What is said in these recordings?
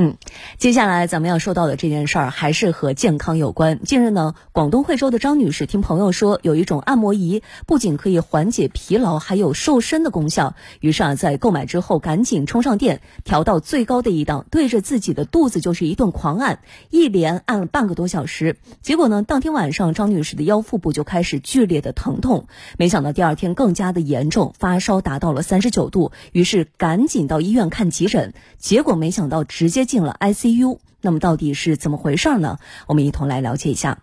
嗯，接下来咱们要说到的这件事儿还是和健康有关。近日呢，广东惠州的张女士听朋友说，有一种按摩仪不仅可以缓解疲劳，还有瘦身的功效。于是啊，在购买之后赶紧冲上电，调到最高的一档，对着自己的肚子就是一顿狂按，一连按了半个多小时。结果呢，当天晚上张女士的腰腹部就开始剧烈的疼痛，没想到第二天更加的严重，发烧达到了三十九度，于是赶紧到医院看急诊，结果没想到直接。进了 ICU，那么到底是怎么回事呢？我们一同来了解一下。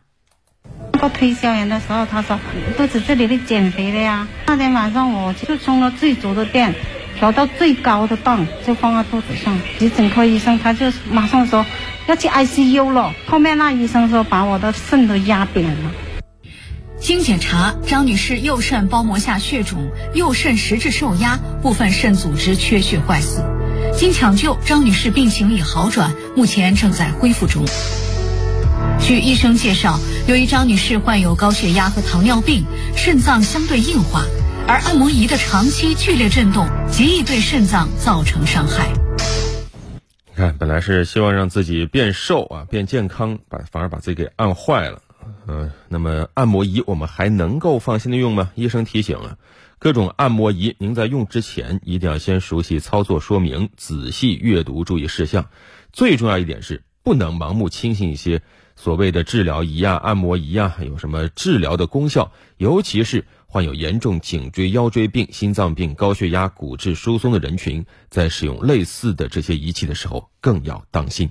做推销员的时候，他说肚子这里的减肥的呀。那天晚上我就充了最足的电，调到最高的档，就放在肚子上。急诊科医生他就马上说要去 ICU 了。后面那医生说把我的肾都压扁了。经检查，张女士右肾包膜下血肿，右肾实质受压，部分肾组织缺血坏死。经抢救，张女士病情已好转，目前正在恢复中。据医生介绍，由于张女士患有高血压和糖尿病，肾脏相对硬化，而按摩仪的长期剧烈震动极易对肾脏造成伤害。你看，本来是希望让自己变瘦啊，变健康，把反而把自己给按坏了。嗯，那么按摩仪我们还能够放心的用吗？医生提醒了。各种按摩仪，您在用之前一定要先熟悉操作说明，仔细阅读注意事项。最重要一点是，不能盲目轻信一些所谓的治疗仪啊、按摩仪啊，有什么治疗的功效。尤其是患有严重颈椎腰椎病、心脏病、高血压、骨质疏松的人群，在使用类似的这些仪器的时候，更要当心。